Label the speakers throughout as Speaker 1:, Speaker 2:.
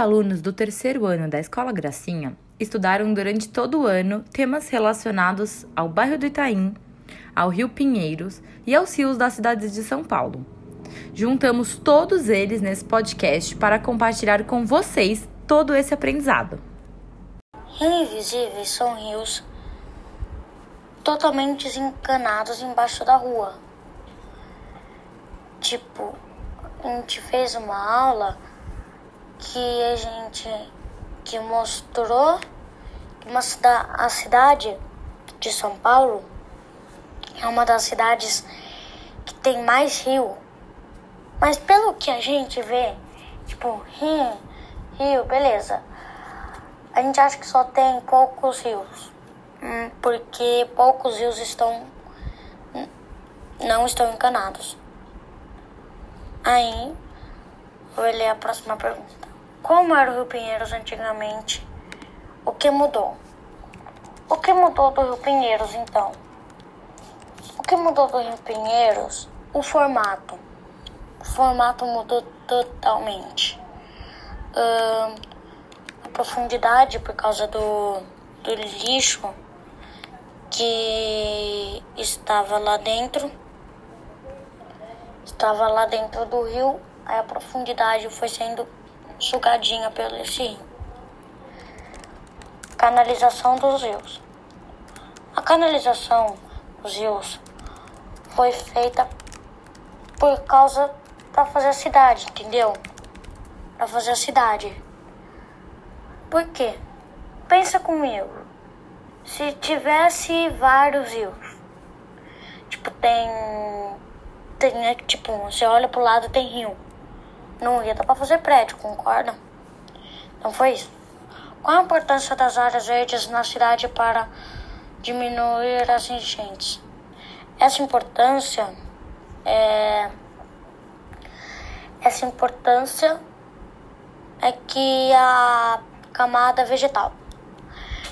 Speaker 1: alunos do terceiro ano da Escola Gracinha estudaram durante todo o ano temas relacionados ao bairro do Itaim, ao Rio Pinheiros e aos rios da cidade de São Paulo. Juntamos todos eles nesse podcast para compartilhar com vocês todo esse aprendizado.
Speaker 2: Rios invisíveis são rios totalmente desencanados embaixo da rua. Tipo, a gente fez uma aula que a gente que mostrou que uma a cidade de São Paulo é uma das cidades que tem mais rio. Mas pelo que a gente vê, tipo, rio, rio, beleza. A gente acha que só tem poucos rios. Hum, porque poucos rios estão não estão encanados. Aí, vou ler a próxima pergunta. Como era o Rio Pinheiros antigamente? O que mudou? O que mudou do Rio Pinheiros então? O que mudou do Rio Pinheiros? O formato. O formato mudou totalmente. Uh, a profundidade por causa do, do lixo que estava lá dentro. Estava lá dentro do rio, aí a profundidade foi sendo sugadinha pelo esse rio. Canalização dos rios. A canalização dos rios foi feita por causa para fazer a cidade, entendeu? Para fazer a cidade. Por quê? Pensa comigo. Se tivesse vários rios, tipo tem tem né, tipo você olha pro lado tem rio não ia dar para fazer prédio, concorda? Não foi isso? Qual a importância das áreas verdes na cidade para diminuir as enchentes? Essa importância é essa importância é que a camada vegetal.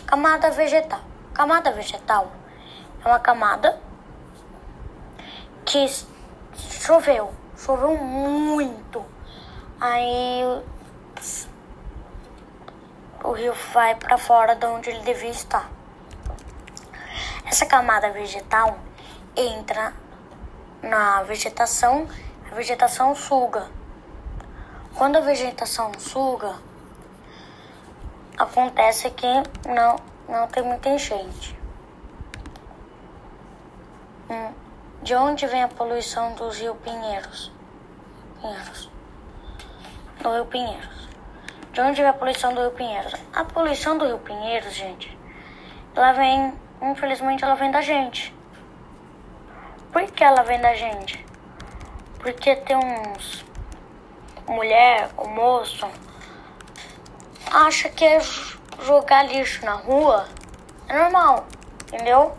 Speaker 2: Camada vegetal. Camada vegetal é uma camada que choveu, choveu muito Aí o rio vai para fora de onde ele devia estar. Essa camada vegetal entra na vegetação, a vegetação suga. Quando a vegetação suga, acontece que não, não tem muita enchente. Hum, de onde vem a poluição dos rios Pinheiros? Pinheiros do Rio Pinheiros. De onde vem a poluição do Rio Pinheiros? A poluição do Rio Pinheiros, gente, ela vem, infelizmente, ela vem da gente. Por que ela vem da gente? Porque tem uns mulher, o moço, acha que é jogar lixo na rua é normal, entendeu?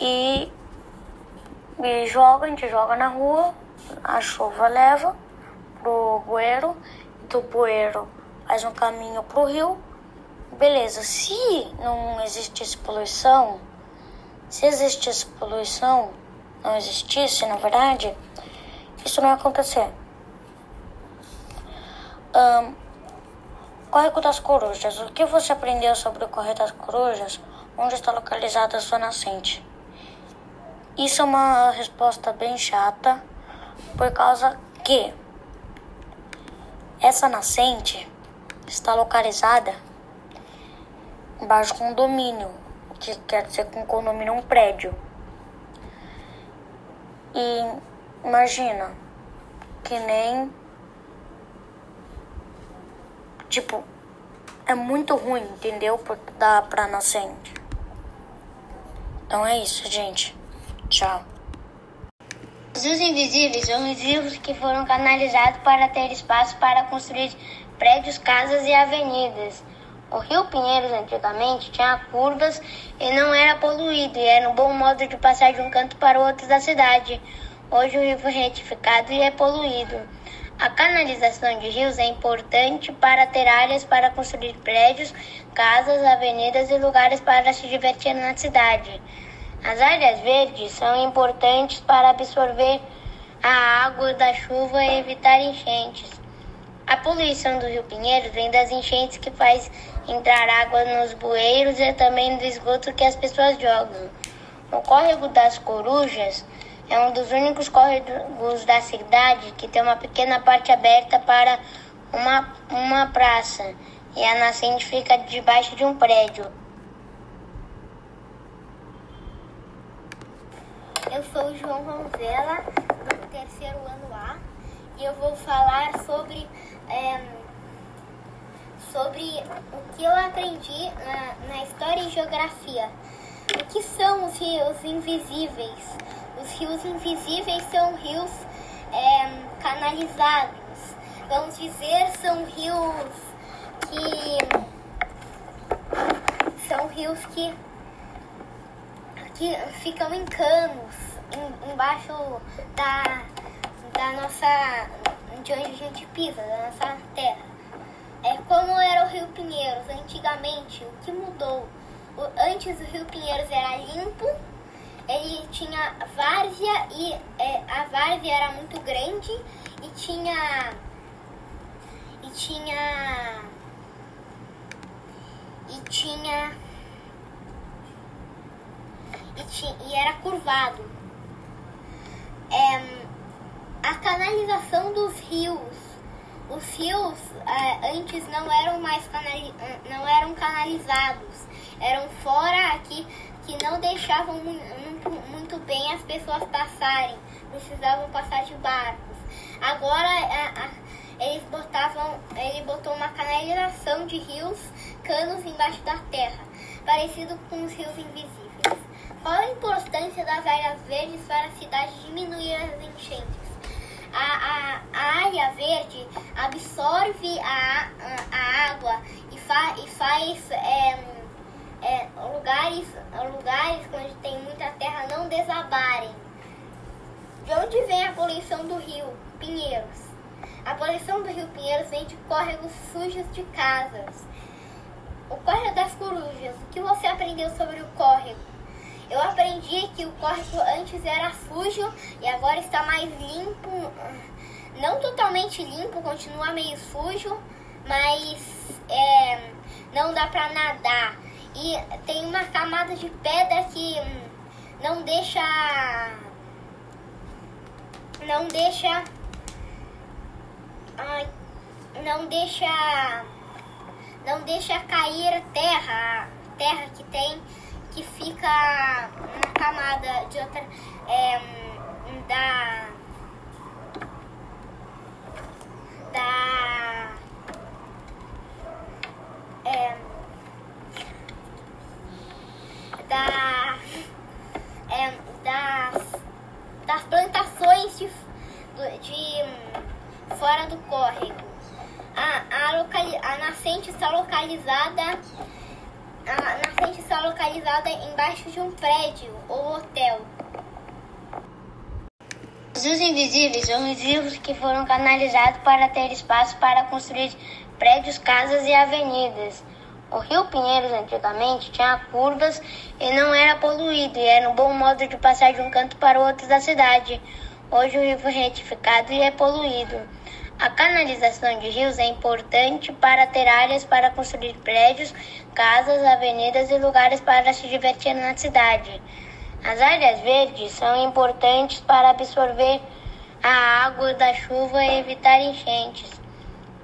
Speaker 2: E, e joga, a gente joga na rua, a chuva leva pro bueiro, do bueiro faz um caminho pro rio. Beleza, se não existisse poluição, se existisse poluição, não existisse, na verdade, isso não ia acontecer. Um, Córrego das Corujas. O que você aprendeu sobre o Córrego das Corujas? Onde está localizada a sua nascente? Isso é uma resposta bem chata, por causa que essa nascente está localizada embaixo do condomínio, que quer dizer que um condomínio é um prédio. E imagina que nem tipo é muito ruim, entendeu? Dar pra nascente. Então é isso, gente. Tchau.
Speaker 3: Os invisíveis são os rios que foram canalizados para ter espaço para construir prédios, casas e avenidas. O rio Pinheiros antigamente tinha curvas e não era poluído, e era um bom modo de passar de um canto para o outro da cidade. Hoje o rio foi retificado e é poluído. A canalização de rios é importante para ter áreas para construir prédios, casas, avenidas e lugares para se divertir na cidade. As áreas verdes são importantes para absorver a água da chuva e evitar enchentes. A poluição do Rio Pinheiro vem das enchentes que faz entrar água nos bueiros e também do esgoto que as pessoas jogam. O córrego das Corujas é um dos únicos córregos da cidade que tem uma pequena parte aberta para uma, uma praça e a nascente fica debaixo de um prédio.
Speaker 4: Eu sou o João Ronzella, do terceiro ano A, e eu vou falar sobre, é, sobre o que eu aprendi na, na história e geografia. O que são os rios invisíveis? Os rios invisíveis são rios é, canalizados. Vamos dizer, são rios que. São rios que que ficam em canos em, embaixo da, da nossa. de onde a gente pisa, da nossa terra. É como era o Rio Pinheiros antigamente, o que mudou? O, antes o Rio Pinheiros era limpo, ele tinha várzea e é, a várzea era muito grande e tinha. e tinha. e tinha e, e era curvado. É, a canalização dos rios. Os rios é, antes não eram mais canali não eram canalizados, eram fora aqui que não deixavam muito, muito bem as pessoas passarem, precisavam passar de barcos. Agora a, a, eles botavam, ele botou uma canalização de rios, canos embaixo da terra, parecido com os rios invisíveis. Qual a importância das áreas verdes para a cidade diminuir as enchentes? A, a, a área verde absorve a, a, água e, fa, e faz é, é, lugares, lugares onde tem muita terra não desabarem. De onde vem a poluição do rio Pinheiros? A poluição do rio Pinheiros vem de córregos sujos de casas. O córrego das corujas. O que você aprendeu sobre o córrego? Eu aprendi que o córrego antes era sujo e agora está mais limpo. Não totalmente limpo, continua meio sujo, mas é, não dá pra nadar. E tem uma camada de pedra que hum, não deixa. Não deixa. Não deixa. Não deixa cair terra. Terra que tem que fica na camada de outra é, da da é, da é, das, das plantações de, de fora do córrego. A, a, a nascente está localizada localizada embaixo de um prédio ou hotel.
Speaker 3: Os invisíveis são os rios que foram canalizados para ter espaço para construir prédios, casas e avenidas. O rio Pinheiros antigamente tinha curvas e não era poluído, e era um bom modo de passar de um canto para o outro da cidade. Hoje o rio foi retificado e é poluído. A canalização de rios é importante para ter áreas para construir prédios, casas, avenidas e lugares para se divertir na cidade. As áreas verdes são importantes para absorver a água da chuva e evitar enchentes.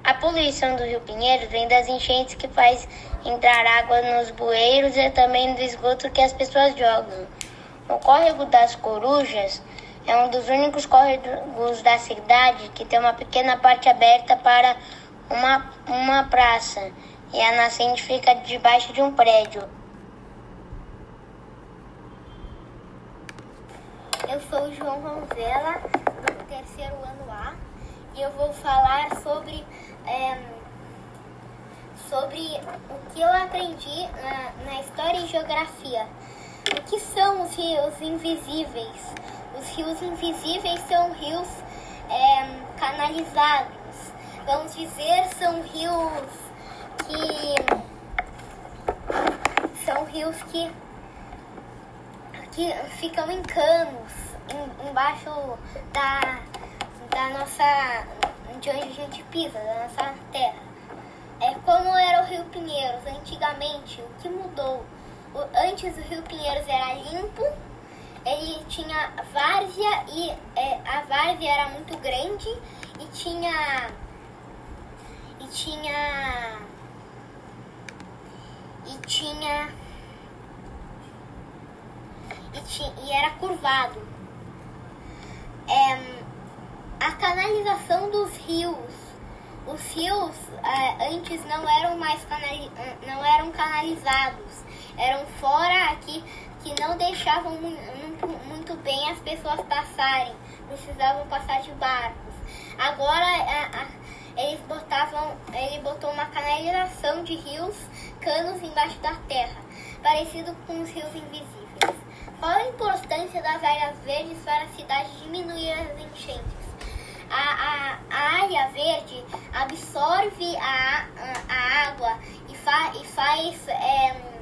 Speaker 3: A poluição do Rio Pinheiro vem das enchentes que faz entrar água nos bueiros e também do esgoto que as pessoas jogam. O córrego das Corujas é um dos únicos córregos da cidade que tem uma pequena parte aberta para uma, uma praça e a nascente fica debaixo de um prédio.
Speaker 4: Eu sou o João Ronzella, do terceiro ano A, e eu vou falar sobre, é, sobre o que eu aprendi na, na história e geografia. O que são os rios invisíveis? Os rios invisíveis são rios é, canalizados. Vamos dizer, são rios que. São rios que. que ficam em canos em, embaixo da, da nossa. de onde a gente pisa, da nossa terra. É como era o Rio Pinheiros antigamente, o que mudou? O, antes o Rio Pinheiros era limpo, ele tinha várzea e é, a várzea era muito grande e tinha e tinha e tinha e, tinha, e era curvado. É, a canalização dos rios os rios é, antes não eram mais canali não eram canalizados, eram fora aqui que não deixavam muito, bem as pessoas passarem, precisavam passar de barcos. Agora a, a, eles botavam, ele botou uma canalização de rios, canos embaixo da terra, parecido com os rios invisíveis. Qual a importância das áreas verdes para a cidade diminuir as enchentes? a, a, área verde absorve a água e, fa, e faz é,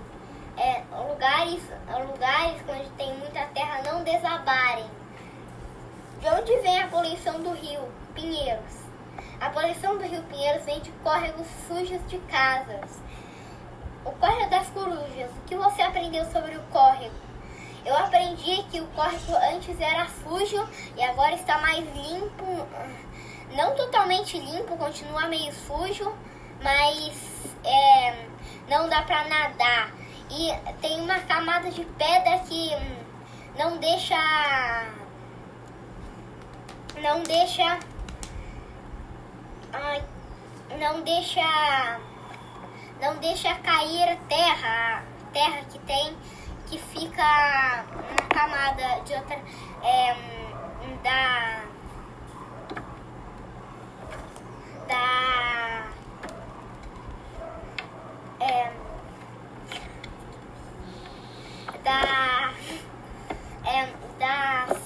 Speaker 4: é, lugares, lugares onde tem muita terra não desabarem. De onde vem a poluição do rio Pinheiros? A poluição do rio Pinheiros vem de córregos sujos de casas. O córrego das corujas. O que você aprendeu sobre o córrego? Eu aprendi que o córrego antes era sujo e agora está mais limpo. Não totalmente limpo, continua meio sujo, mas é, não dá pra nadar. E tem uma camada de pedra que hum, não deixa. Não deixa. Não deixa. Não deixa cair terra. Terra que tem que fica na camada de outra é, da da é, da é, das,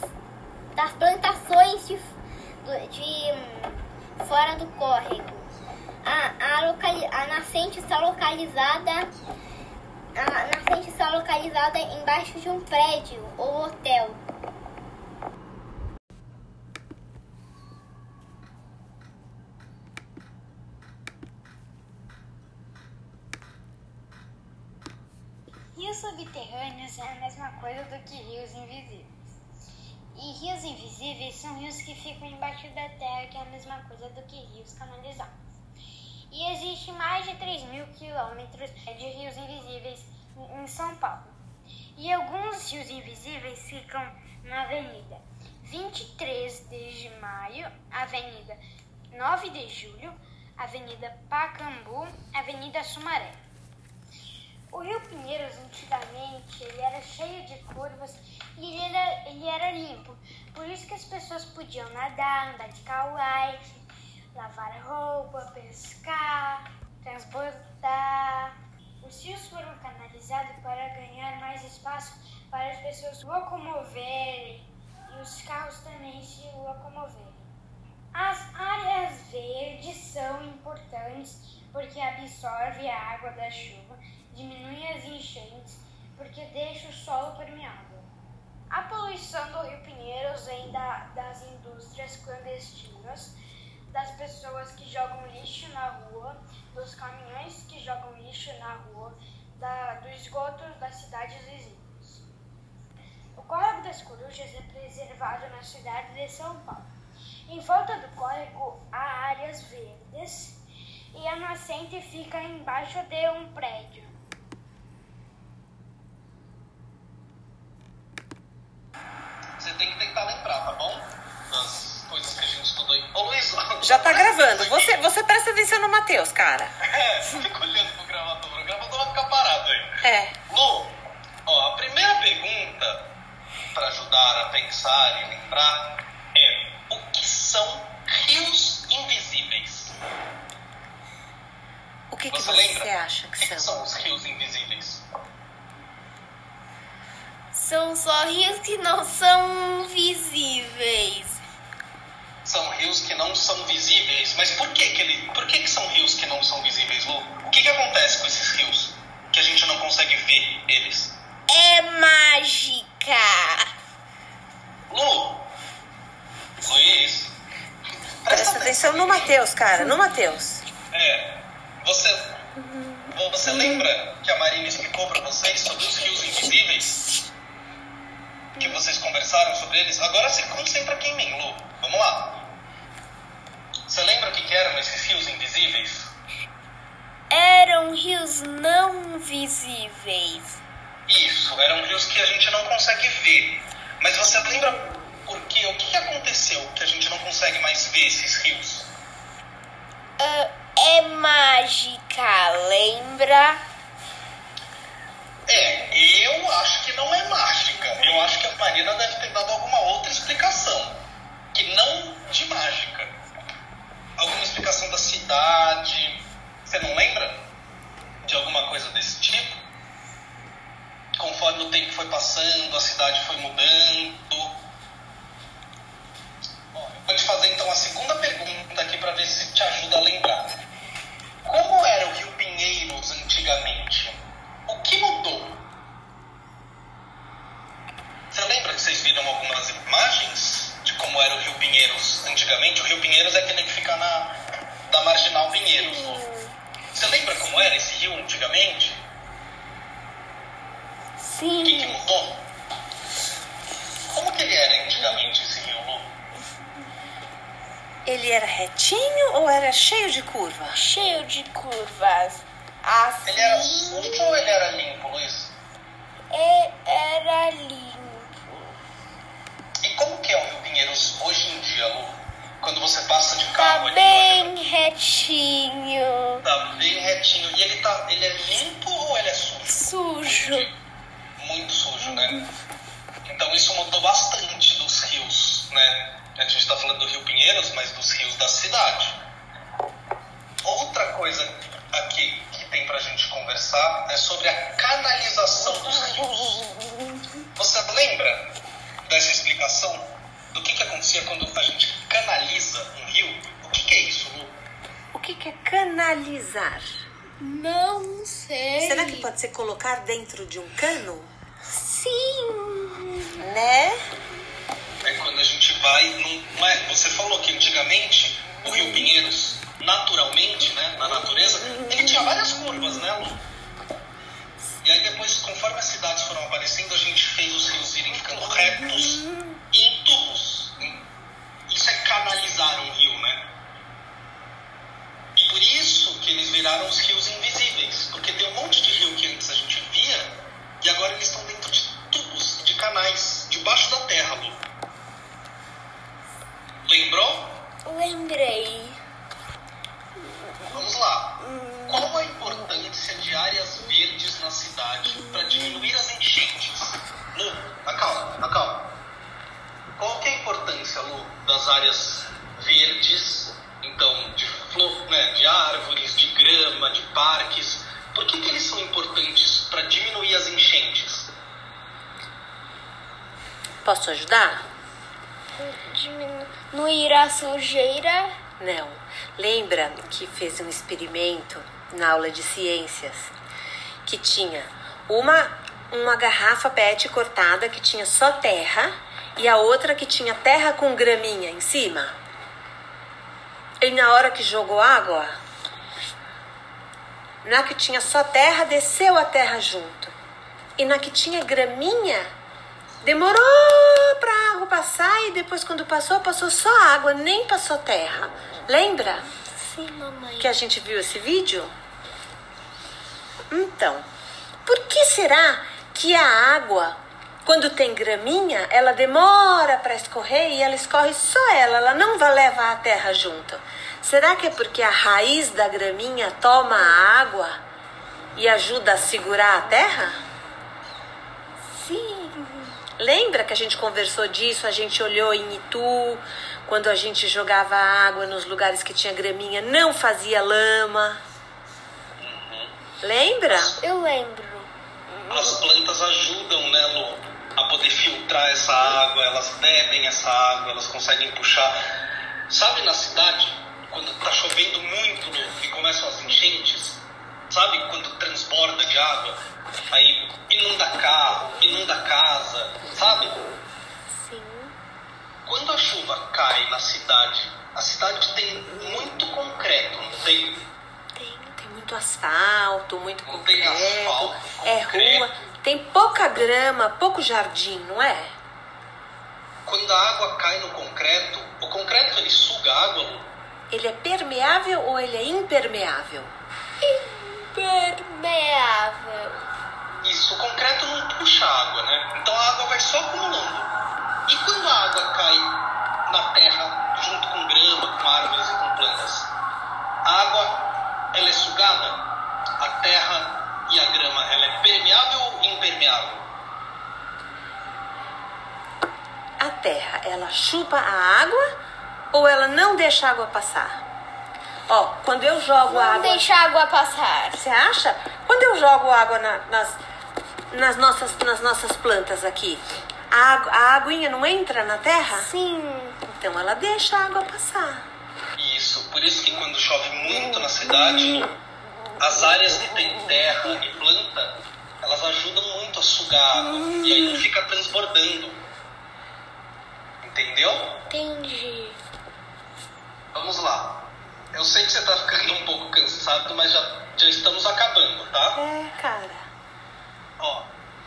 Speaker 4: das plantações de, de fora do córrego. A, a, locali, a nascente está localizada a nascente está localizada embaixo de um prédio ou hotel.
Speaker 5: Rios subterrâneos é a mesma coisa do que rios invisíveis. E rios invisíveis são rios que ficam embaixo da terra, que é a mesma coisa do que rios canalizados. E existe mais de 3 mil quilômetros de rios invisíveis em São Paulo. E alguns rios invisíveis ficam na Avenida 23 de Maio, Avenida 9 de Julho, Avenida Pacambu, Avenida Sumaré. O Rio Pinheiros, antigamente, ele era cheio de curvas e ele era, ele era limpo. Por isso que as pessoas podiam nadar, andar de kawai, lavar roupa, pescar, transportar. Os rios foram canalizados para ganhar mais espaço para as pessoas locomoverem e os carros também se locomoverem. As áreas verdes são importantes porque absorvem a água da chuva, diminuem as enchentes porque deixa o solo permeável. A poluição do Rio Pinheiros vem da, das indústrias clandestinas das pessoas que jogam lixo na rua, dos caminhões que jogam lixo na rua, da, do esgoto das cidades vizinhas. O Córrego das Corujas é preservado na cidade de São Paulo. Em volta do córrego há áreas verdes e a nascente fica embaixo de um prédio.
Speaker 6: Você tem que tentar lembrar, tá bom? Das coisas que a gente estudou aí. Ô Luiz,
Speaker 1: Já tá gravando. Você, você presta atenção no Matheus, cara.
Speaker 6: É, fica olhando pro gravador. O gravador vai ficar parado aí.
Speaker 1: É.
Speaker 6: Lu, ó, a primeira pergunta para ajudar a pensar e lembrar é: o que são rios invisíveis?
Speaker 1: O que, que
Speaker 6: Você
Speaker 1: você
Speaker 6: lembra?
Speaker 1: acha
Speaker 6: O
Speaker 1: que
Speaker 6: que, que
Speaker 1: são?
Speaker 6: são os rios invisíveis?
Speaker 7: São só rios que não são visíveis.
Speaker 6: São rios que não são visíveis. Mas por que que, ele, por que que são rios que não são visíveis, Lu? O que que acontece com esses rios que a gente não consegue ver eles?
Speaker 7: É mágica.
Speaker 6: Lu! Luiz!
Speaker 1: Tá
Speaker 8: Presta atenção no Mateus, cara, no Mateus.
Speaker 6: É. Você. Você lembra que a Marina explicou pra vocês sobre os rios invisíveis? Que vocês conversaram sobre eles? Agora se concentra aqui em mim, Lu. Vamos lá. Você lembra o que, que eram esses rios invisíveis?
Speaker 7: Eram rios não visíveis.
Speaker 6: Isso, eram rios que a gente não consegue ver. Mas você lembra por quê? O que aconteceu que a gente não consegue mais ver esses rios?
Speaker 7: Ah, é mágica, lembra?
Speaker 6: É, eu acho que não é mágica. Eu acho que a Marina deve ter dado alguma outra explicação. Que não de mágica. Alguma explicação da cidade. Você não lembra? De alguma coisa desse tipo? Conforme o tempo foi passando, a cidade foi mudando. Vou te fazer então a segunda pergunta aqui para ver se te ajuda a lembrar. Como era o Rio Pinheiros antigamente? O que mudou? Você lembra que vocês viram algumas imagens de como era o Rio Pinheiros antigamente? O Rio Pinheiros é aquele que fica na da Marginal Pinheiros. Você lembra como era esse rio antigamente? O que, que
Speaker 7: Sim.
Speaker 6: mudou? Como que ele era antigamente esse rio, Lu?
Speaker 8: Ele era retinho ou era cheio de curva?
Speaker 7: Cheio de curvas. Assim.
Speaker 6: Ele era sujo ou ele era limpo, Luiz?
Speaker 7: É, era limpo.
Speaker 6: E como que é o Rio Pinheiros hoje em dia, Lu? Quando você passa de
Speaker 7: Tá
Speaker 6: carro ali,
Speaker 7: bem retinho.
Speaker 6: tá bem retinho. E ele, tá, ele é limpo ou ele é sujo?
Speaker 7: Sujo.
Speaker 6: Muito sujo, né? Então isso mudou bastante dos rios, né? A gente está falando do Rio Pinheiros, mas dos rios da cidade. Outra coisa aqui tem pra gente conversar é sobre a canalização dos rios. Você lembra dessa explicação do que, que acontecia quando a gente canaliza um rio? O que, que é isso, Lu?
Speaker 8: O que, que é canalizar?
Speaker 7: Não sei.
Speaker 8: Será que pode ser colocar dentro de um cano?
Speaker 7: Sim.
Speaker 8: Né?
Speaker 6: É quando a gente vai num. Mas você falou que antigamente o Rio Pinheiros, naturalmente, né, na natureza, ele tinha várias curvas, né, Lu? E aí depois, conforme as cidades foram aparecendo, a gente fez os rios irem ficando retos em tubos. Isso é canalizar um rio, né? E por isso que eles viraram os rios invisíveis. Porque tem um monte de rio que antes a gente via e agora eles estão dentro de tubos, de canais, debaixo da terra, Lu. Lembrou?
Speaker 7: Lembrei.
Speaker 6: Vamos lá. Qual a importância de áreas verdes na cidade para diminuir as enchentes? Lu, acalma, acalma. Qual que é a importância, Lu, das áreas verdes, então, de flor, né, de árvores, de grama, de parques? Por que, que eles são importantes para diminuir as enchentes?
Speaker 8: Posso ajudar?
Speaker 7: Diminuir a sujeira.
Speaker 8: Não. Lembra que fez um experimento na aula de ciências que tinha uma uma garrafa PET cortada que tinha só terra e a outra que tinha terra com graminha em cima. E na hora que jogou água, na que tinha só terra, desceu a terra junto. E na que tinha graminha, demorou pra água passar e depois quando passou, passou só água, nem passou terra. Lembra
Speaker 7: Sim, mamãe.
Speaker 8: que a gente viu esse vídeo? Então, por que será que a água, quando tem graminha, ela demora para escorrer e ela escorre só ela, ela não vai levar a terra junto? Será que é porque a raiz da graminha toma a água e ajuda a segurar a terra? Lembra que a gente conversou disso? A gente olhou em Itu, quando a gente jogava água nos lugares que tinha graminha, não fazia lama. Lembra?
Speaker 7: Eu lembro.
Speaker 6: As plantas ajudam, né, Lu, a poder filtrar essa água, elas bebem essa água, elas conseguem puxar. Sabe na cidade, quando tá chovendo muito, Lu, e começam as enchentes, sabe quando transborda de água? Aí inunda carro, inunda casa, sabe?
Speaker 7: Sim.
Speaker 6: Quando a chuva cai na cidade, a cidade tem muito concreto, não tem?
Speaker 8: Tem, tem muito asfalto, muito
Speaker 6: Não tem
Speaker 8: concreto.
Speaker 6: asfalto,
Speaker 8: é
Speaker 6: concreto.
Speaker 8: rua. Tem pouca grama, pouco jardim, não é?
Speaker 6: Quando a água cai no concreto, o concreto ele suga a água?
Speaker 8: Ele é permeável ou ele é impermeável?
Speaker 7: Impermeável.
Speaker 6: Isso, o concreto não puxa a água, né? Então a água vai só acumulando. E quando a água cai na terra, junto com grama, com árvores e com plantas, a água ela é sugada? A terra e a grama, ela é permeável ou impermeável?
Speaker 8: A terra, ela chupa a água ou ela não deixa a água passar? Ó, quando eu jogo
Speaker 7: Não
Speaker 8: água.
Speaker 7: deixa a água passar.
Speaker 8: Você acha? Quando eu jogo água na- nas, nas, nossas, nas nossas plantas aqui, a, água, a aguinha não entra na terra?
Speaker 7: Sim.
Speaker 8: Então ela deixa a água passar.
Speaker 6: Isso, por isso que quando chove muito na cidade, as áreas que tem terra e planta, elas ajudam muito a sugar a água. E aí não fica transbordando. Entendeu?
Speaker 7: Entendi.
Speaker 6: Vamos lá. Eu sei que você tá ficando um pouco cansado, mas já, já estamos acabando, tá?
Speaker 8: É, cara.
Speaker 6: Ó,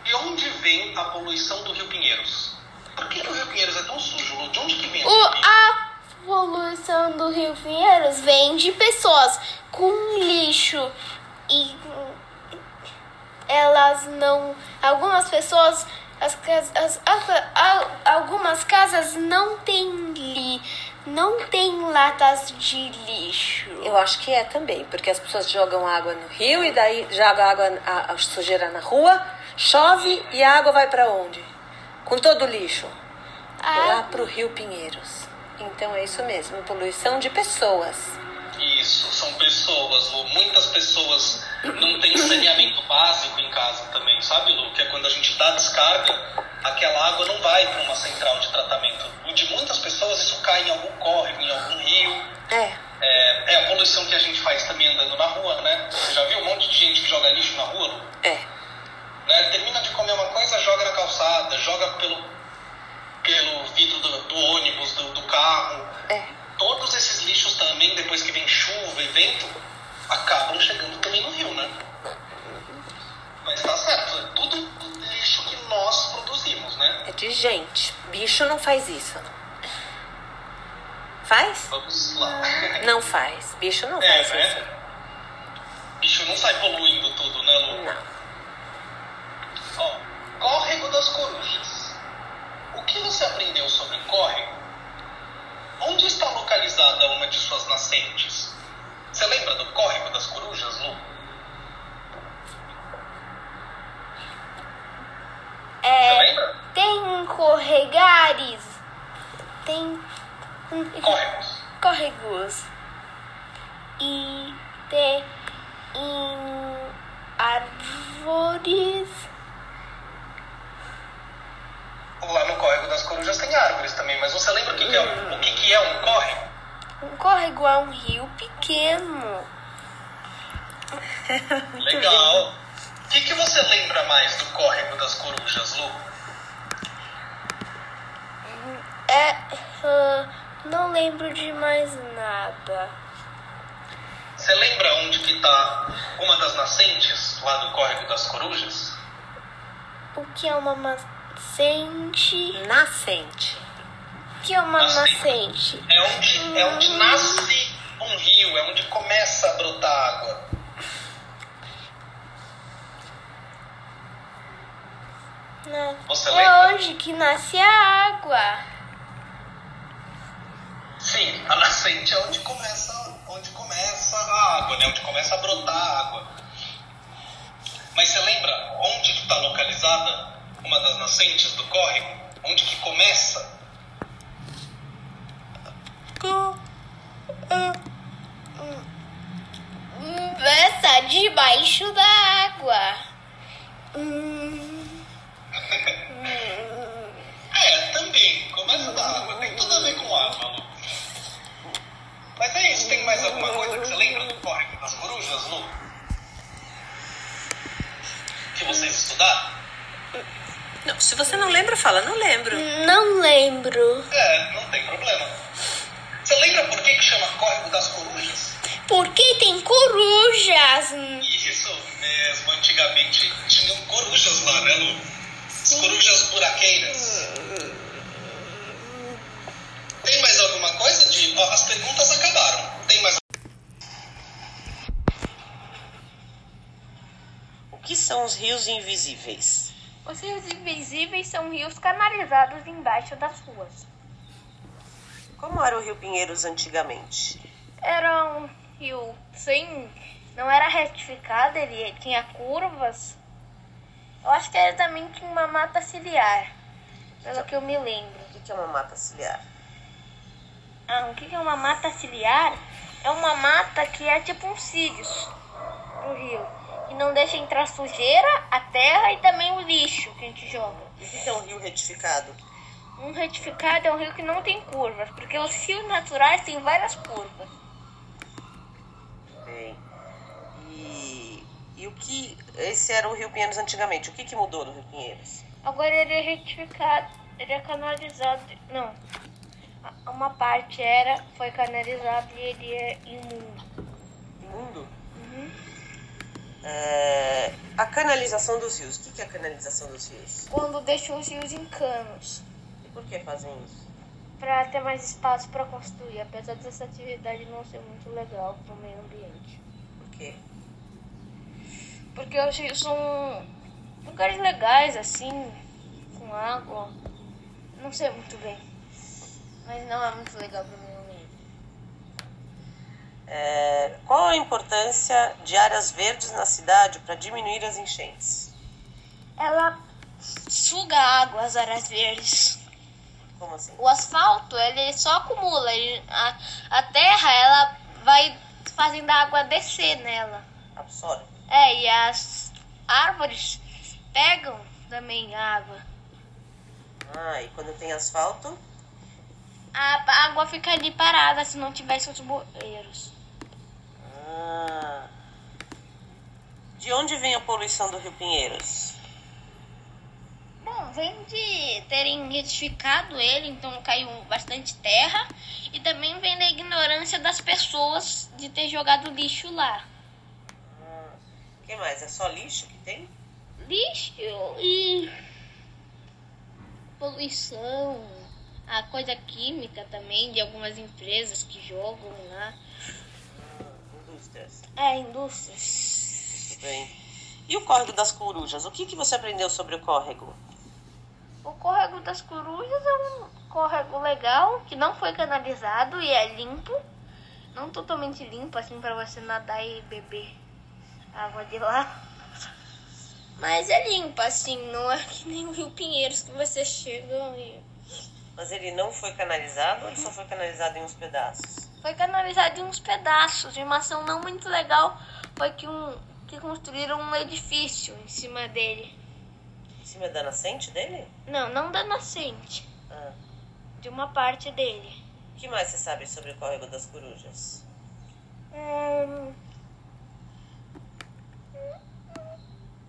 Speaker 6: de onde vem a poluição do Rio Pinheiros? Por que, que o Rio Pinheiros é tão sujo, Lu? De onde que vem
Speaker 7: O, a poluição do Rio Pinheiros vem de pessoas com lixo e elas não. Algumas pessoas. As, as, as- algumas casas não têm li, não tem latas de lixo.
Speaker 8: Eu acho que é também, porque as pessoas jogam água no rio e daí jogam água, a, a sujeira na rua, chove e a água vai pra onde? Com todo o lixo. Lá pro Rio Pinheiros. Então é isso mesmo, poluição de pessoas.
Speaker 6: Isso, são pessoas. Muitas pessoas não têm saneamento básico em casa também, sabe, Lu? Que é quando a gente dá descarga, aquela água não vai para uma central de tratamento. O de muitas pessoas, isso cai em algum córrego, em algum rio.
Speaker 8: É.
Speaker 6: É, é a poluição que a gente faz também andando na rua, né? Você já viu um monte de gente que joga lixo na rua, Lu?
Speaker 8: É.
Speaker 6: né? Termina de comer uma coisa, joga na calçada, joga pelo, pelo vidro do, do ônibus, do, do carro.
Speaker 8: É.
Speaker 6: Todos esses lixos também, depois que vem chuva e vento, acabam chegando também no rio, né? Mas tá certo, é tudo lixo que nós produzimos, né?
Speaker 8: É de gente. Bicho não faz isso. Faz?
Speaker 6: Vamos lá.
Speaker 8: Não faz. Bicho não
Speaker 6: É,
Speaker 8: faz isso.
Speaker 6: né? Bicho não sai poluindo tudo, né, Lu?
Speaker 8: Não.
Speaker 6: Ó, córrego das corujas. O que você aprendeu sobre córrego? Onde está localizada uma de suas nascentes? Você lembra do córrego das corujas, Lu?
Speaker 7: É, tem corregares, tem
Speaker 6: Córregos.
Speaker 7: córregos e tem em árvores.
Speaker 6: Lá no córrego das corujas tem árvores também, mas você lembra o que, que é, um- o que, que é um córrego?
Speaker 7: Um córrego é um rio pequeno.
Speaker 6: Legal. O que, que você lembra mais do córrego das corujas, Lu?
Speaker 7: É, ah, não lembro de mais nada.
Speaker 6: Você lembra onde que tá uma das nascentes lá do córrego das corujas?
Speaker 7: O que é uma nascente?
Speaker 8: Nascente.
Speaker 7: O que é uma
Speaker 6: Nascente.
Speaker 7: nascente?
Speaker 6: É onde, é onde nasce um rio, é onde começa a brotar água.
Speaker 7: Né?
Speaker 6: Você
Speaker 7: É
Speaker 6: lembra?
Speaker 7: onde que nasce a água.
Speaker 6: Sim, a nascente é onde começa, onde começa a água, né? Onde começa a brotar a água. Mas você lembra onde está localizada uma das nascentes do córrego? Onde que começa?
Speaker 7: Essa debaixo da água. Hum,
Speaker 6: É, também. Começa da água. Tem tudo a ver com água, Lu. Mas é isso. Tem mais alguma coisa que você lembra do córrego das corujas, Lu? Que vocês estudaram?
Speaker 8: Não, se você não lembra, fala, não lembro.
Speaker 7: não lembro.
Speaker 6: É, não tem problema. Lembra por que, que chama Córrego das Corujas?
Speaker 7: Porque tem corujas.
Speaker 6: Isso mesmo, antigamente tinham corujas lá, né, Lu? As corujas buraqueiras. Tem mais alguma coisa? De... ó, as perguntas acabaram. Tem mais
Speaker 9: O que são os rios invisíveis?
Speaker 7: Os rios invisíveis são rios canalizados embaixo das ruas.
Speaker 9: Como era o Rio Pinheiros antigamente?
Speaker 7: Era um rio sem. não era retificado, ele tinha curvas. Eu acho que ele também tinha uma mata ciliar, pelo que eu me lembro.
Speaker 9: O que é uma mata ciliar?
Speaker 7: Ah, o que é uma mata ciliar? É uma mata que é tipo um cílios pro rio. E não deixa entrar sujeira, a terra e também o lixo que a gente joga.
Speaker 9: O que é um rio retificado?
Speaker 7: Um retificado é um rio que não tem curvas, porque os rios naturais têm várias curvas.
Speaker 9: Bem. E, e o que. Esse era o Rio Pinheiros antigamente. O que, que mudou no Rio Pinheiros?
Speaker 7: Agora ele é retificado, ele é canalizado. Não. Uma parte era, foi canalizado e ele é imundo.
Speaker 9: Imundo? É, a canalização dos rios. O que, que é a canalização dos rios?
Speaker 7: Quando deixam os rios em canos,
Speaker 9: E por que fazem isso?
Speaker 7: para ter mais espaço para construir, apesar dessa atividade não ser muito legal para o meio ambiente.
Speaker 9: Por quê?
Speaker 7: Porque os rios são lugares legais, assim, com água. Não sei muito bem. Mas não é muito legal para o meio ambiente.
Speaker 9: É, qual a importância de áreas verdes na cidade para diminuir as enchentes?
Speaker 7: Ela suga água, as áreas verdes.
Speaker 9: Como assim?
Speaker 7: O asfalto, ele só acumula. ele- a, a terra, ela vai fazendo a água descer nela.
Speaker 9: Absorve.
Speaker 7: É, e as árvores pegam também a água.
Speaker 9: Ah, e quando tem asfalto?
Speaker 7: A água fica ali parada se não tivesse os bueiros.
Speaker 9: Ah. De onde vem a poluição do Rio Pinheiros?
Speaker 7: Bom, vem de terem retificado ele, então caiu bastante terra. E também vem da ignorância das pessoas de ter jogado lixo lá.
Speaker 9: O que mais? É só lixo que tem?
Speaker 7: Lixo e poluição, a coisa química também de algumas empresas que jogam lá.
Speaker 9: Indústrias.
Speaker 7: É, indústrias.
Speaker 9: Muito bem. E o córrego das corujas? O que, que você aprendeu sobre o córrego?
Speaker 7: O córrego das corujas é um córrego legal que não foi canalizado e é limpo. Não totalmente limpo assim para você nadar e beber água de lá. Mas é limpo assim, não é que nem o Rio Pinheiros que você chega e
Speaker 9: Mas ele não foi canalizado ou ele só foi canalizado em uns pedaços?
Speaker 7: foi canalizado em uns pedaços. E uma ação não muito legal foi que um que construíram um edifício em cima dele.
Speaker 9: Cima da nascente dele?
Speaker 7: Não, não da nascente,
Speaker 9: Ah.
Speaker 7: de uma parte dele.
Speaker 9: O que mais você sabe sobre o córrego das corujas?
Speaker 7: Hum...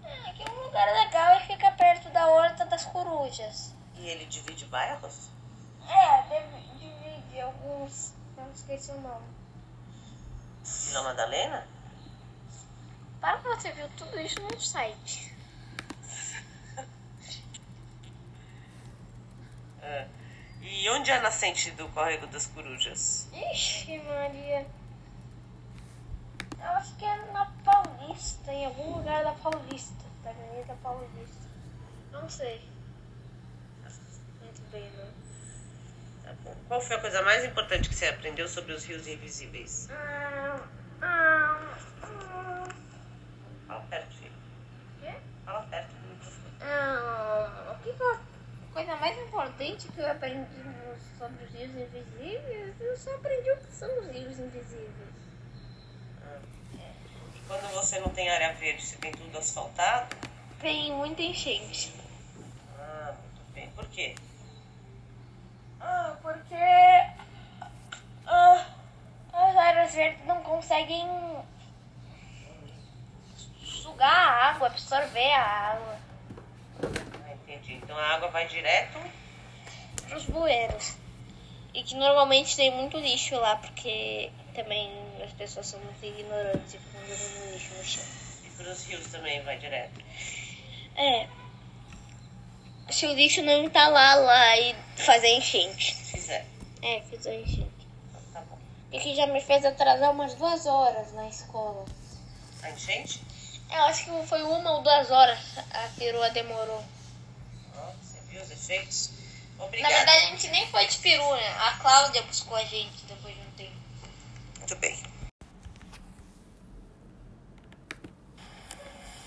Speaker 7: É, que um lugar legal e fica perto da horta das corujas.
Speaker 9: E ele divide bairros?
Speaker 7: É, divide alguns. Não esqueci o nome.
Speaker 9: Vila Madalena?
Speaker 7: Para que você viu tudo isso num site.
Speaker 9: Ah. E onde é a nascente do córrego das corujas?
Speaker 7: Ixi, Maria. Eu acho que é na Paulista, em algum lugar da Paulista. Da Avenida Paulista. Não sei. Muito bem, não.
Speaker 9: Tá bom. Qual foi a coisa mais importante que você aprendeu sobre os rios invisíveis?
Speaker 7: Ah, ah, ah.
Speaker 9: Fala perto, filho.
Speaker 7: Quê?
Speaker 9: Fala perto do microfone.
Speaker 7: Ah, o que que eu- coisa mais importante que eu aprendi sobre os rios invisíveis? Eu só aprendi o que são os rios invisíveis.
Speaker 9: E quando você não tem área verde, você tem tudo asfaltado?
Speaker 7: Tem muita enchente.
Speaker 9: Ah, muito bem. Por quê?
Speaker 7: Ah, porque ah, as áreas verdes não conseguem sugar a água, absorver a água
Speaker 9: Ah, entendi. Então a água vai direto.
Speaker 7: para os bueiros. E que normalmente tem muito lixo lá, porque também as pessoas são muito ignorantes e ficam jogando lixo no chão.
Speaker 9: E pros rios também vai direto.
Speaker 7: É. Se o lixo não entalar lá e fazer enchente.
Speaker 9: Fizer.
Speaker 7: É, fizer enchente.
Speaker 9: Tá bom.
Speaker 7: E que já me fez atrasar umas duas horas na escola.
Speaker 9: A enchente?
Speaker 7: Eu acho que foi uma ou duas horas a perua demorou.
Speaker 9: Efeitos?
Speaker 7: Na
Speaker 9: Obrigada.
Speaker 7: verdade, a gente nem foi de peru, né? A Cláudia buscou a gente depois de um tempo.
Speaker 9: Muito bem.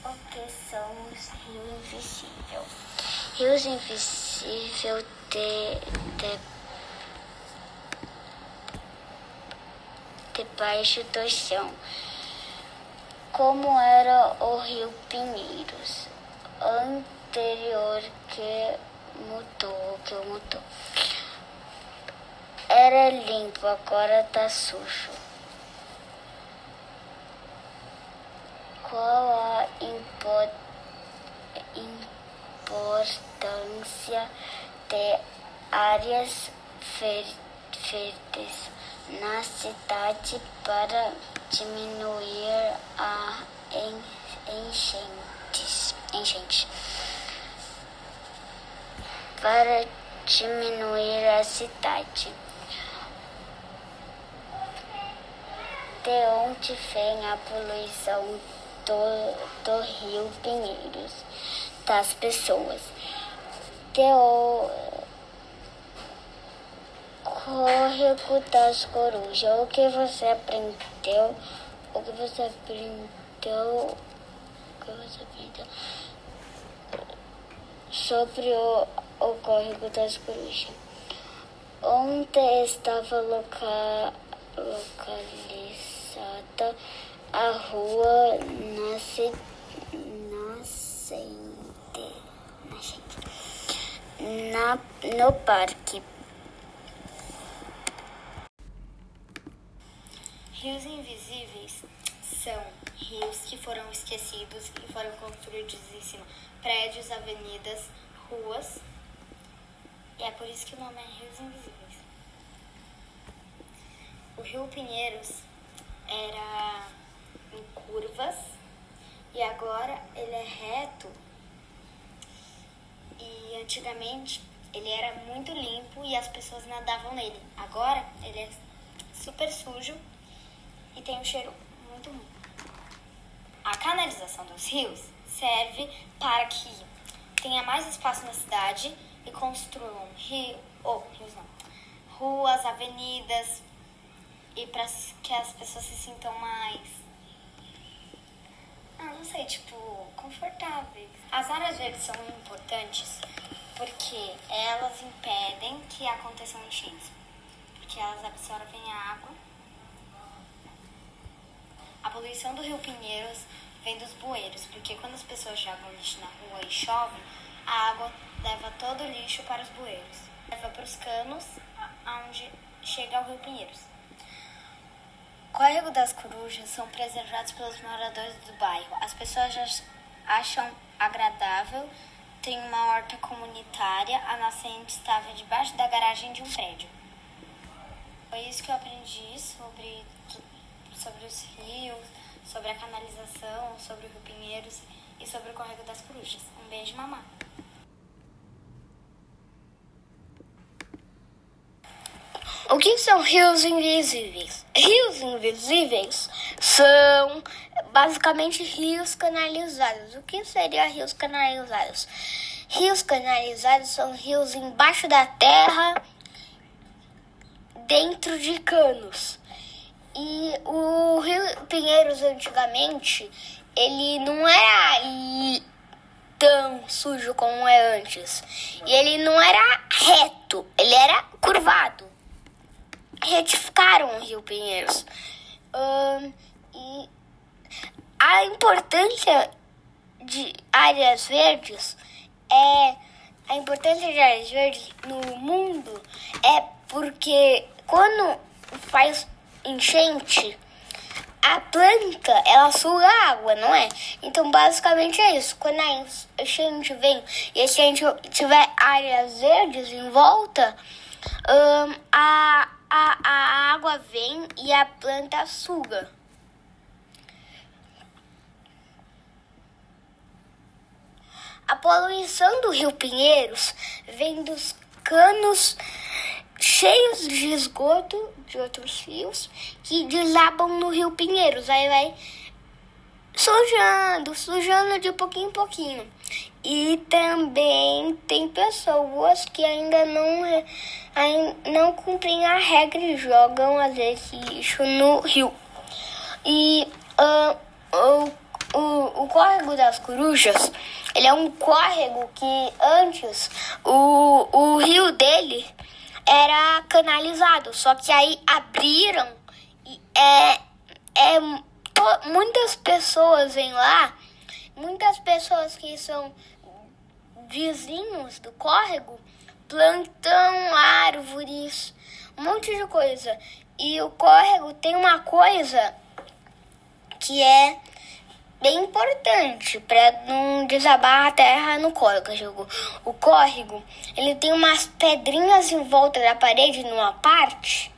Speaker 10: O que são os rios invisíveis? Rios invisíveis de, de, debaixo do chão. Como era o rio Pinheiros, anterior que mudou, que mudou. Era limpo, agora tá sujo. Qual a impo- importância de áreas ver- verdes na cidade para diminuir a en- enchentes? Para diminuir a cidade. De onde vem a poluição do, do rio Pinheiros? Das pessoas. De o córrego das corujas. O que você aprendeu? O que você aprendeu? O que você aprendeu? Sobre o, o córrego das corujas. Onde estava loca, localizada a rua nasce, nascente, nascente na, no parque.
Speaker 4: Rios invisíveis são rios que foram esquecidos e foram construídos em cima prédios, avenidas, ruas. E é por isso que o nome é Rios Invisíveis. O Rio Pinheiros era em curvas e agora ele é reto. E antigamente ele era muito limpo e as pessoas nadavam nele. Agora ele é super sujo e tem um cheiro muito ruim. A canalização dos rios serve para que tenha mais espaço na cidade e construam rio, ou rios não, ruas, avenidas e para que as pessoas se sintam mais, ah, não sei, tipo, confortáveis. As áreas verdes são importantes porque elas impedem que aconteçam enchentes, porque elas absorvem a água a poluição do rio Pinheiros vem dos bueiros, porque quando as pessoas jogam lixo na rua e chove, a água leva todo o lixo para os bueiros. Leva para os canos, onde chega ao rio Pinheiros. Córrego das corujas são preservados pelos moradores do bairro. As pessoas já acham agradável. Tem uma horta comunitária. A nascente estava debaixo da garagem de um prédio. Foi isso que eu aprendi sobre sobre os rios, sobre a canalização, sobre o Rio Pinheiros e sobre o Córrego das Corujas. Um beijo, mamá.
Speaker 11: O que são rios invisíveis? Rios invisíveis são basicamente rios canalizados. O que seria rios canalizados? Rios canalizados são rios embaixo da terra, dentro de canos. E o Rio Pinheiros antigamente, ele não era tão sujo como é antes. E ele não era reto, ele era curvado. Retificaram o Rio Pinheiros. Ahn, e a importância de áreas verdes é a importância de áreas verdes no mundo é porque quando faz enchente, a planta ela suga água, não é? Então basicamente é isso. Quando a enchente vem e a gente tiver áreas verdes em volta,
Speaker 4: Um, a, a, a água vem e a planta suga. A poluição do Rio Pinheiros vem dos canos cheios de esgoto de outros rios que desabam no Rio Pinheiros. Aí vai sujando, sujando de pouquinho em pouquinho. E também tem pessoas que ainda não, ainda não cumprem a regra e jogam às vezes lixo no rio. E uh, o, o, o córrego das corujas, ele é um córrego que antes o, o rio dele era canalizado, só que aí abriram e é, é muitas pessoas vêm lá, muitas pessoas que são vizinhos do córrego plantam árvores, um monte de coisa. E o córrego tem uma coisa que é bem importante para não desabar a terra no córrego. O córrego, ele tem umas pedrinhas em volta da parede numa parte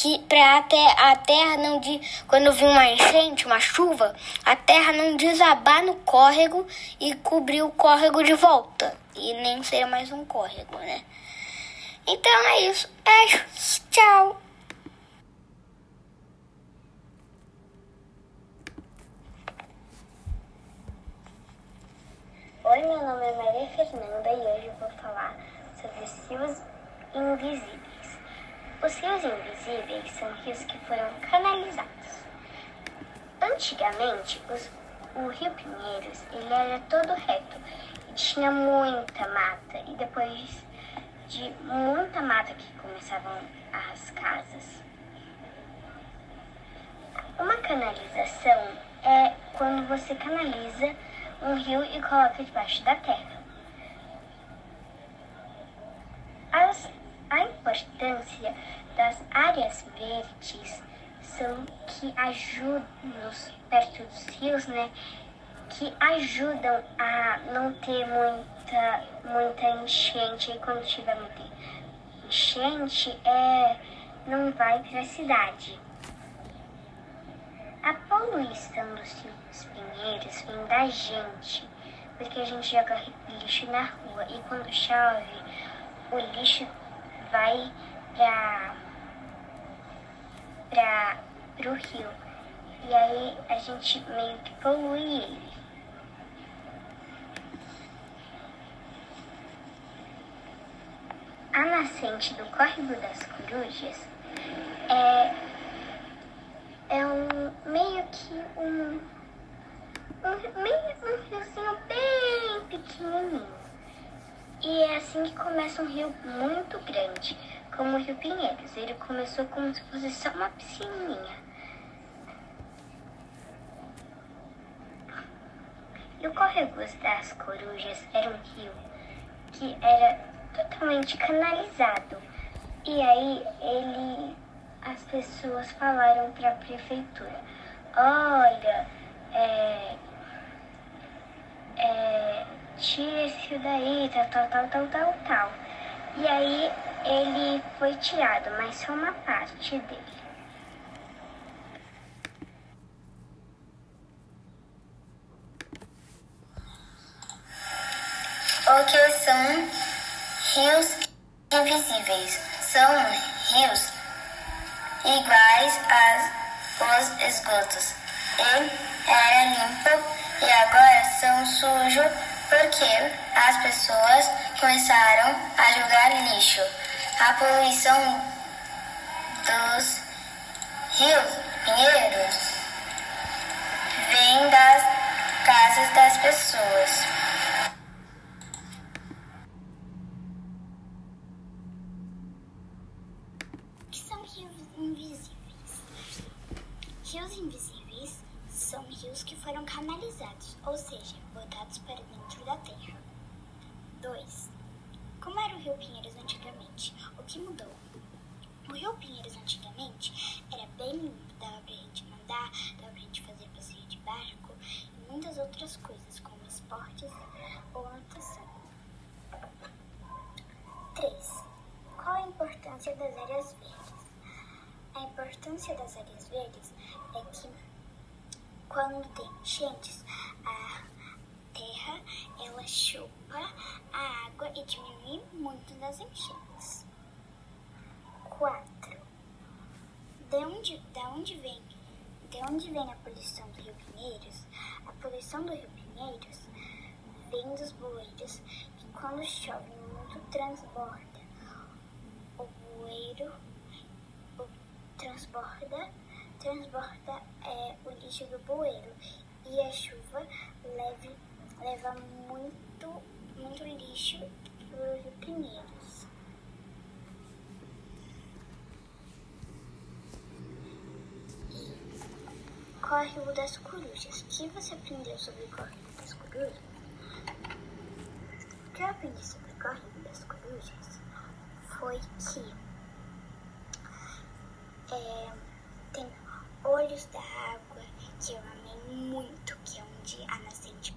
Speaker 4: que para a terra não de quando vir uma enchente, uma chuva, a terra não desabar no córrego e cobrir o córrego de volta e nem ser mais um córrego, né? Então é isso. É, tchau.
Speaker 12: Oi, meu nome é Maria Fernanda e hoje eu vou falar sobre os rios invisíveis. Os rios invisíveis são rios que foram canalizados. Antigamente, os, o Rio Pinheiros ele era todo reto e tinha muita mata. E depois de muita mata que começavam as casas. Uma canalização é quando você canaliza um rio e coloca debaixo da terra. As a importância das áreas verdes são que ajudam perto dos rios, né? Que ajudam a não ter muita, muita enchente. E quando tiver muita enchente, é, não vai para a cidade. A poluição dos rios pinheiros vem da gente, porque a gente joga lixo na rua e quando chove, o lixo vai para para pro rio. E aí a gente meio que polui ele. A nascente do córrego das corujas é, é um meio que um, um meio um riozinho bem pequenininho. E é assim que começa um rio muito grande, o Rio Pinheiros. Ele começou como se fosse só uma piscininha. E o Córrego das Corujas era um rio que era totalmente canalizado. E aí ele as pessoas falaram para a prefeitura, olha, é, é, tira esse fio daí, tal, tal, tal, tal, tal. E aí ele foi tirado, mas só uma parte dele.
Speaker 13: O que são rios invisíveis? São rios iguais aos esgotos. Ele era limpo e agora são sujos porque as pessoas começaram a jogar lixo. A poluição dos rios pinheiros vem das casas das pessoas.
Speaker 14: O que são rios invisíveis? Rios invisíveis são rios que foram canalizados, ou seja, botados para dentro da terra. 2. Como era o Rio Pinheiros antigamente? Que mudou? O Rio Pinheiros antigamente era bem limpo, dava pra gente nadar, dava pra gente fazer passeio de barco e muitas outras coisas, como esportes ou natação. 3. Qual a importância
Speaker 12: das áreas verdes. A importância das áreas verdes é que quando tem enchentes, a terra ela chupa a água e diminui muito das enchentes. De onde, da onde vem? De onde vem a poluição do Rio Pinheiros? A poluição do Rio Pinheiros vem dos bueiros que quando chove muito transborda. O bueiro o transborda, transborda é, o lixo do bueiro e a chuva leve, leva muito, muito lixo para o Rio Pinheiros. Córrego das Corujas. O que você aprendeu sobre o Córrego das Corujas? O que eu aprendi sobre o Córrego das Corujas foi que é, tem olhos da água que eu amei muito, que é onde a nascente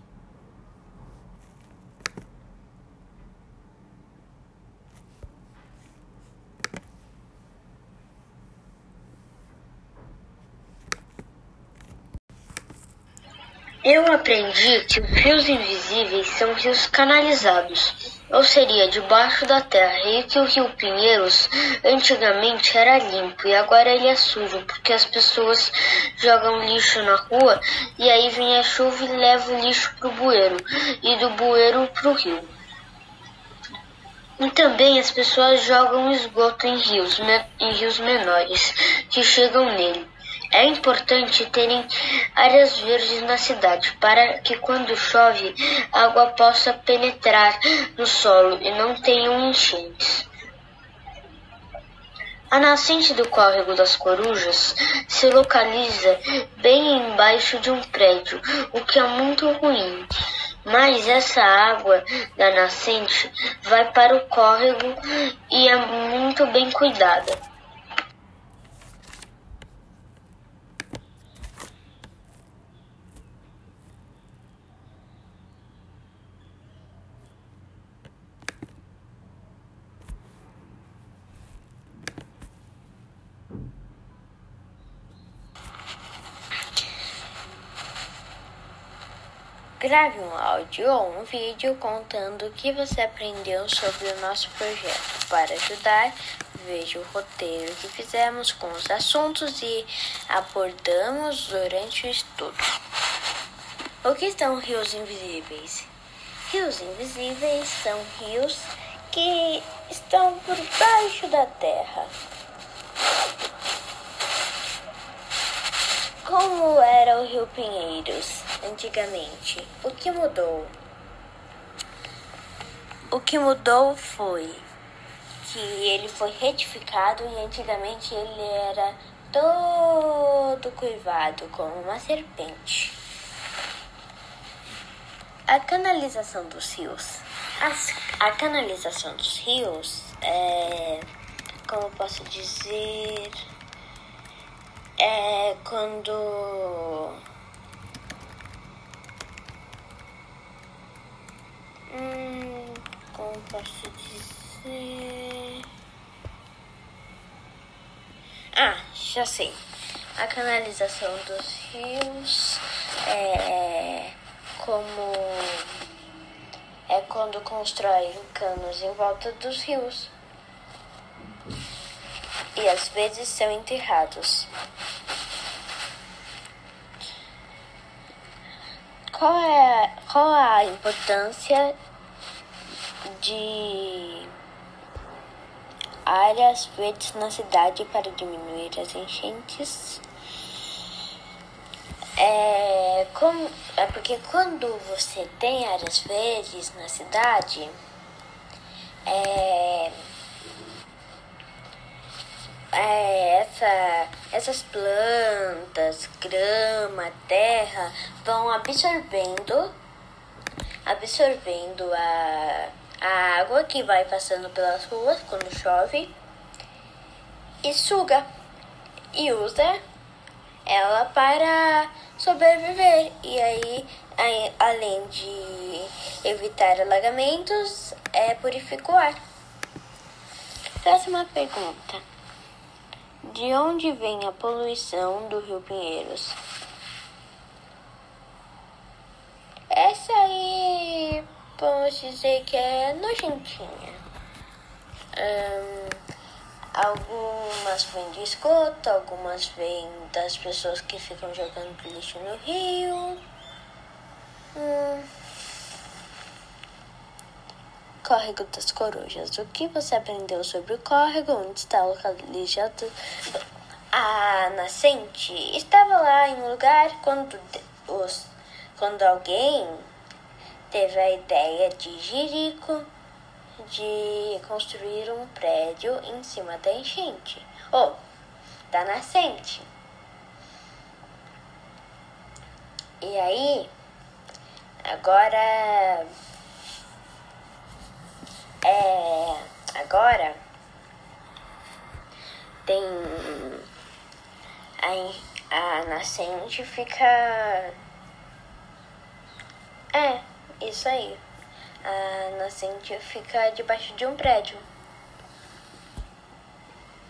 Speaker 3: Eu aprendi que os rios invisíveis são rios canalizados, ou seria debaixo da terra, e que o rio Pinheiros antigamente era limpo e agora ele é sujo, porque as pessoas jogam lixo na rua e aí vem a chuva e leva o lixo pro bueiro e do bueiro pro rio. E também as pessoas jogam esgoto em rios, em rios menores que chegam nele. É importante terem áreas verdes na cidade para que quando chove a água possa penetrar no solo e não tenham enchentes. A nascente do córrego das Corujas se localiza bem embaixo de um prédio, o que é muito ruim. Mas essa água da nascente vai para o córrego e é muito bem cuidada.
Speaker 15: Grave um áudio ou um vídeo contando o que você aprendeu sobre o nosso projeto. Para ajudar, veja o roteiro que fizemos com os assuntos e abordamos durante o estudo. O que são rios invisíveis? Rios invisíveis são rios que estão por baixo da terra. Como era o Rio Pinheiros antigamente? O que mudou? O que mudou foi que ele foi retificado e antigamente ele era todo curvado como uma serpente. A canalização dos rios. As, a canalização dos rios é. Como posso dizer? É quando hum, como posso dizer? Ah já sei. A canalização dos rios é como é quando constroem canos em volta dos rios e às vezes são enterrados. Qual é, qual a importância de áreas verdes na cidade para diminuir as enchentes? É, como, é porque quando você tem áreas verdes na cidade, é, é, essa, essas plantas, grama, terra vão absorvendo, absorvendo a, a água que vai passando pelas ruas quando chove e suga e usa ela para sobreviver e aí, além de evitar alagamentos é purificar Próxima pergunta. De onde vem a poluição do Rio Pinheiros? Essa aí, vamos dizer que é nojentinha. Hum, algumas vêm de esgoto, algumas vêm das pessoas que ficam jogando lixo no rio. Hum. Córrego das Corujas. O que você aprendeu sobre o córrego? Onde está localizado? A nascente estava lá em um lugar quando os quando alguém teve a ideia de Jerico de construir um prédio em cima da enchente ou da nascente. E aí, agora é agora tem a, a nascente fica é, isso aí. A nascente fica debaixo de um prédio.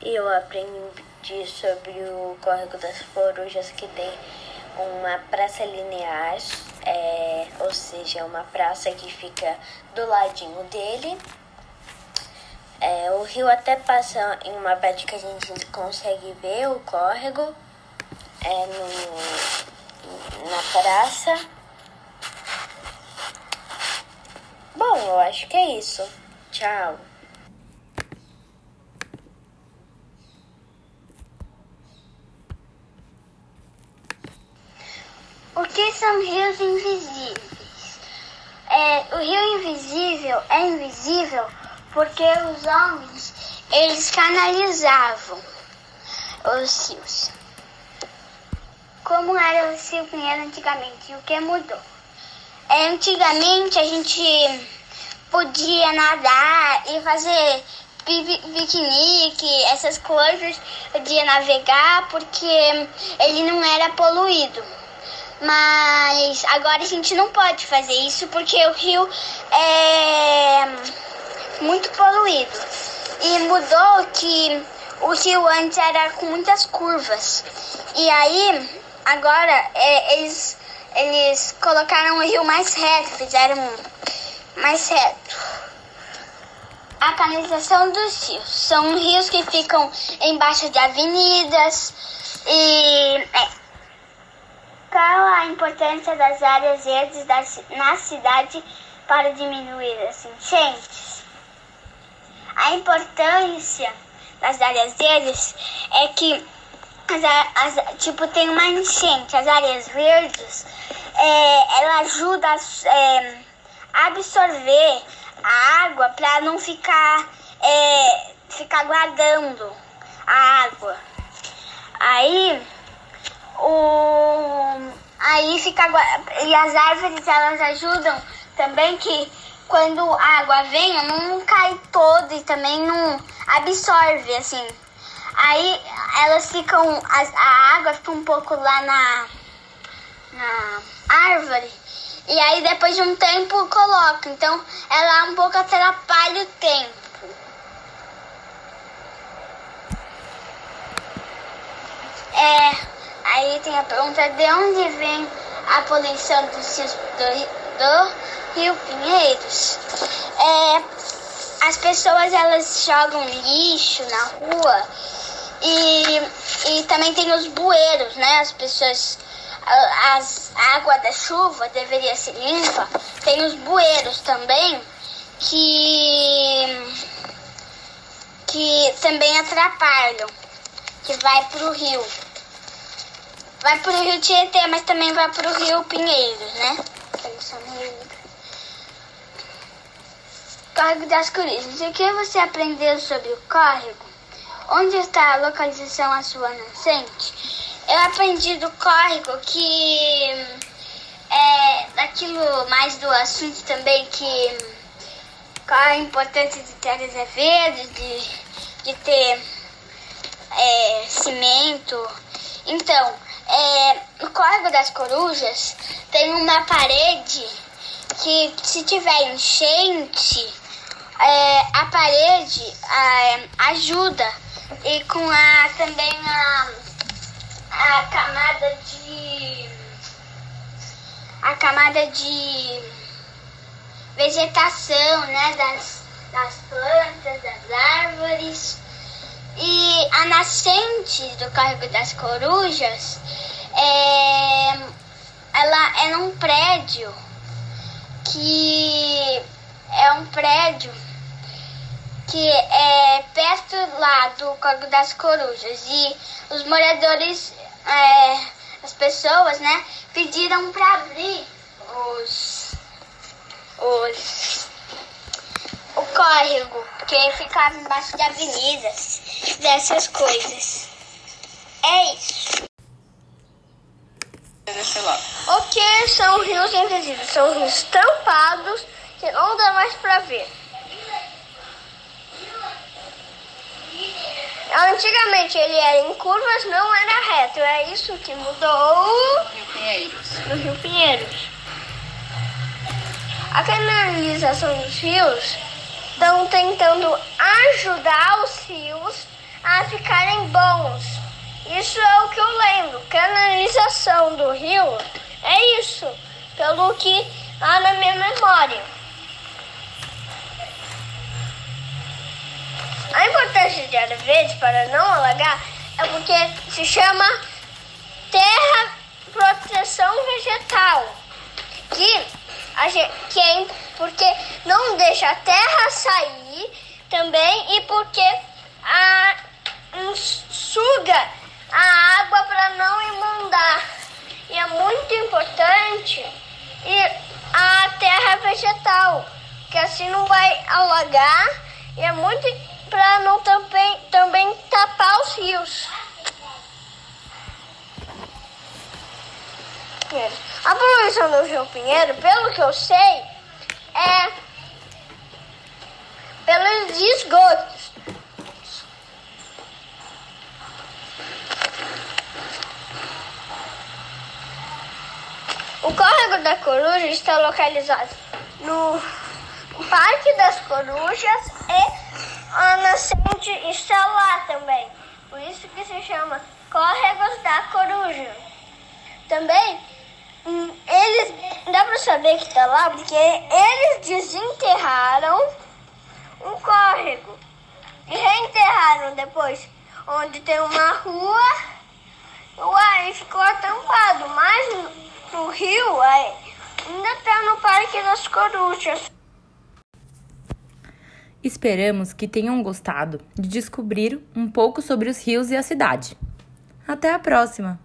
Speaker 15: Eu aprendi sobre o córrego das corujas que tem uma praça linear, é, ou seja, uma praça que fica do ladinho dele. É, o rio até passa em uma parte que a gente consegue ver o córrego é, no, na praça. Bom, eu acho que é isso. Tchau.
Speaker 16: O que são rios invisíveis? É, o rio invisível é invisível porque os homens eles canalizavam os rios. Como era o rio Pinheiro antigamente e o que mudou? É, antigamente a gente podia nadar e fazer piquenique, essas coisas, podia navegar porque ele não era poluído. Mas agora a gente não pode fazer isso porque o rio é muito poluído. E mudou que o rio antes era com muitas curvas. E aí, agora, é, eles eles colocaram o rio mais reto, fizeram mais reto. A canalização dos rios são rios que ficam embaixo de avenidas e é. qual a importância das áreas verdes da, na cidade para diminuir as enchentes? A importância das áreas verdes é que as, as, tipo, tem uma enchente, as áreas verdes, é, ela ajuda a é, absorver a água para não ficar, é, ficar guardando a água. Aí, o, aí fica, e as árvores elas ajudam também que quando a água vem, não cai toda e também não absorve, assim, Aí elas ficam, a, água fica um pouco lá na, na árvore. E aí depois de um tempo coloca. Então ela um pouco atrapalha o tempo. É, aí tem a pergunta de onde vem a poluição do, do, Rio Pinheiros. É, as pessoas elas jogam lixo na rua e, e também tem os bueiros, né? As pessoas. As, a água da chuva deveria ser limpa. Tem os bueiros também que. que também atrapalham. Que vai pro rio. Vai pro rio Tietê, mas também vai pro rio Pinheiros, né? Córrego das Cruzes. O que você aprendeu sobre o córrego? Onde está a localização a sua nascente? Eu aprendi do córrego que é daquilo mais do assunto também que qual a importância de ter verdes, de, de ter é, cimento. Então, é, no córrego das corujas tem uma parede que se tiver enchente
Speaker 17: é, a parede é, ajuda e com a também a, a camada de a camada de vegetação, né, das, das plantas, das árvores. E a nascente do Córrego das Corujas é, ela é num prédio que é um prédio que é perto lá do Córrego das Corujas. E os moradores, é, as pessoas, né, pediram para abrir os, os o córrego, que ficava embaixo de avenidas, dessas coisas. É isso.
Speaker 16: O que são rios invisíveis? São rios tampados que não dá mais para ver. Antigamente ele era em curvas, não era reto. É isso que mudou
Speaker 1: Rio Pinheiros.
Speaker 16: no Rio Pinheiros. A canalização dos rios estão tentando ajudar os rios a ficarem bons. Isso é o que eu lembro. Canalização do rio é isso, pelo que há na minha memória. A importância de área verde para não alagar é porque se chama terra proteção vegetal, que, a gente, que é porque não deixa a terra sair também e porque a, um, suga a água para não inundar. E é muito importante e a terra vegetal, que assim não vai alagar e é muito para não também, também tapar os rios. A poluição do Rio Pinheiro, pelo que eu sei, é pelos esgotos. O córrego da Coruja está localizado no Parque das Corujas e a nascente está lá também. Por isso que se chama Córregos da Coruja. Também eles dá para saber que está lá porque eles desenterraram um córrego e reenterraram depois onde tem uma rua. Uai, ficou tampado, mas no, rio aí, ainda está no Parque das Corujas.
Speaker 1: Esperamos que tenham gostado de descobrir um pouco sobre os rios e a cidade. Até a próxima!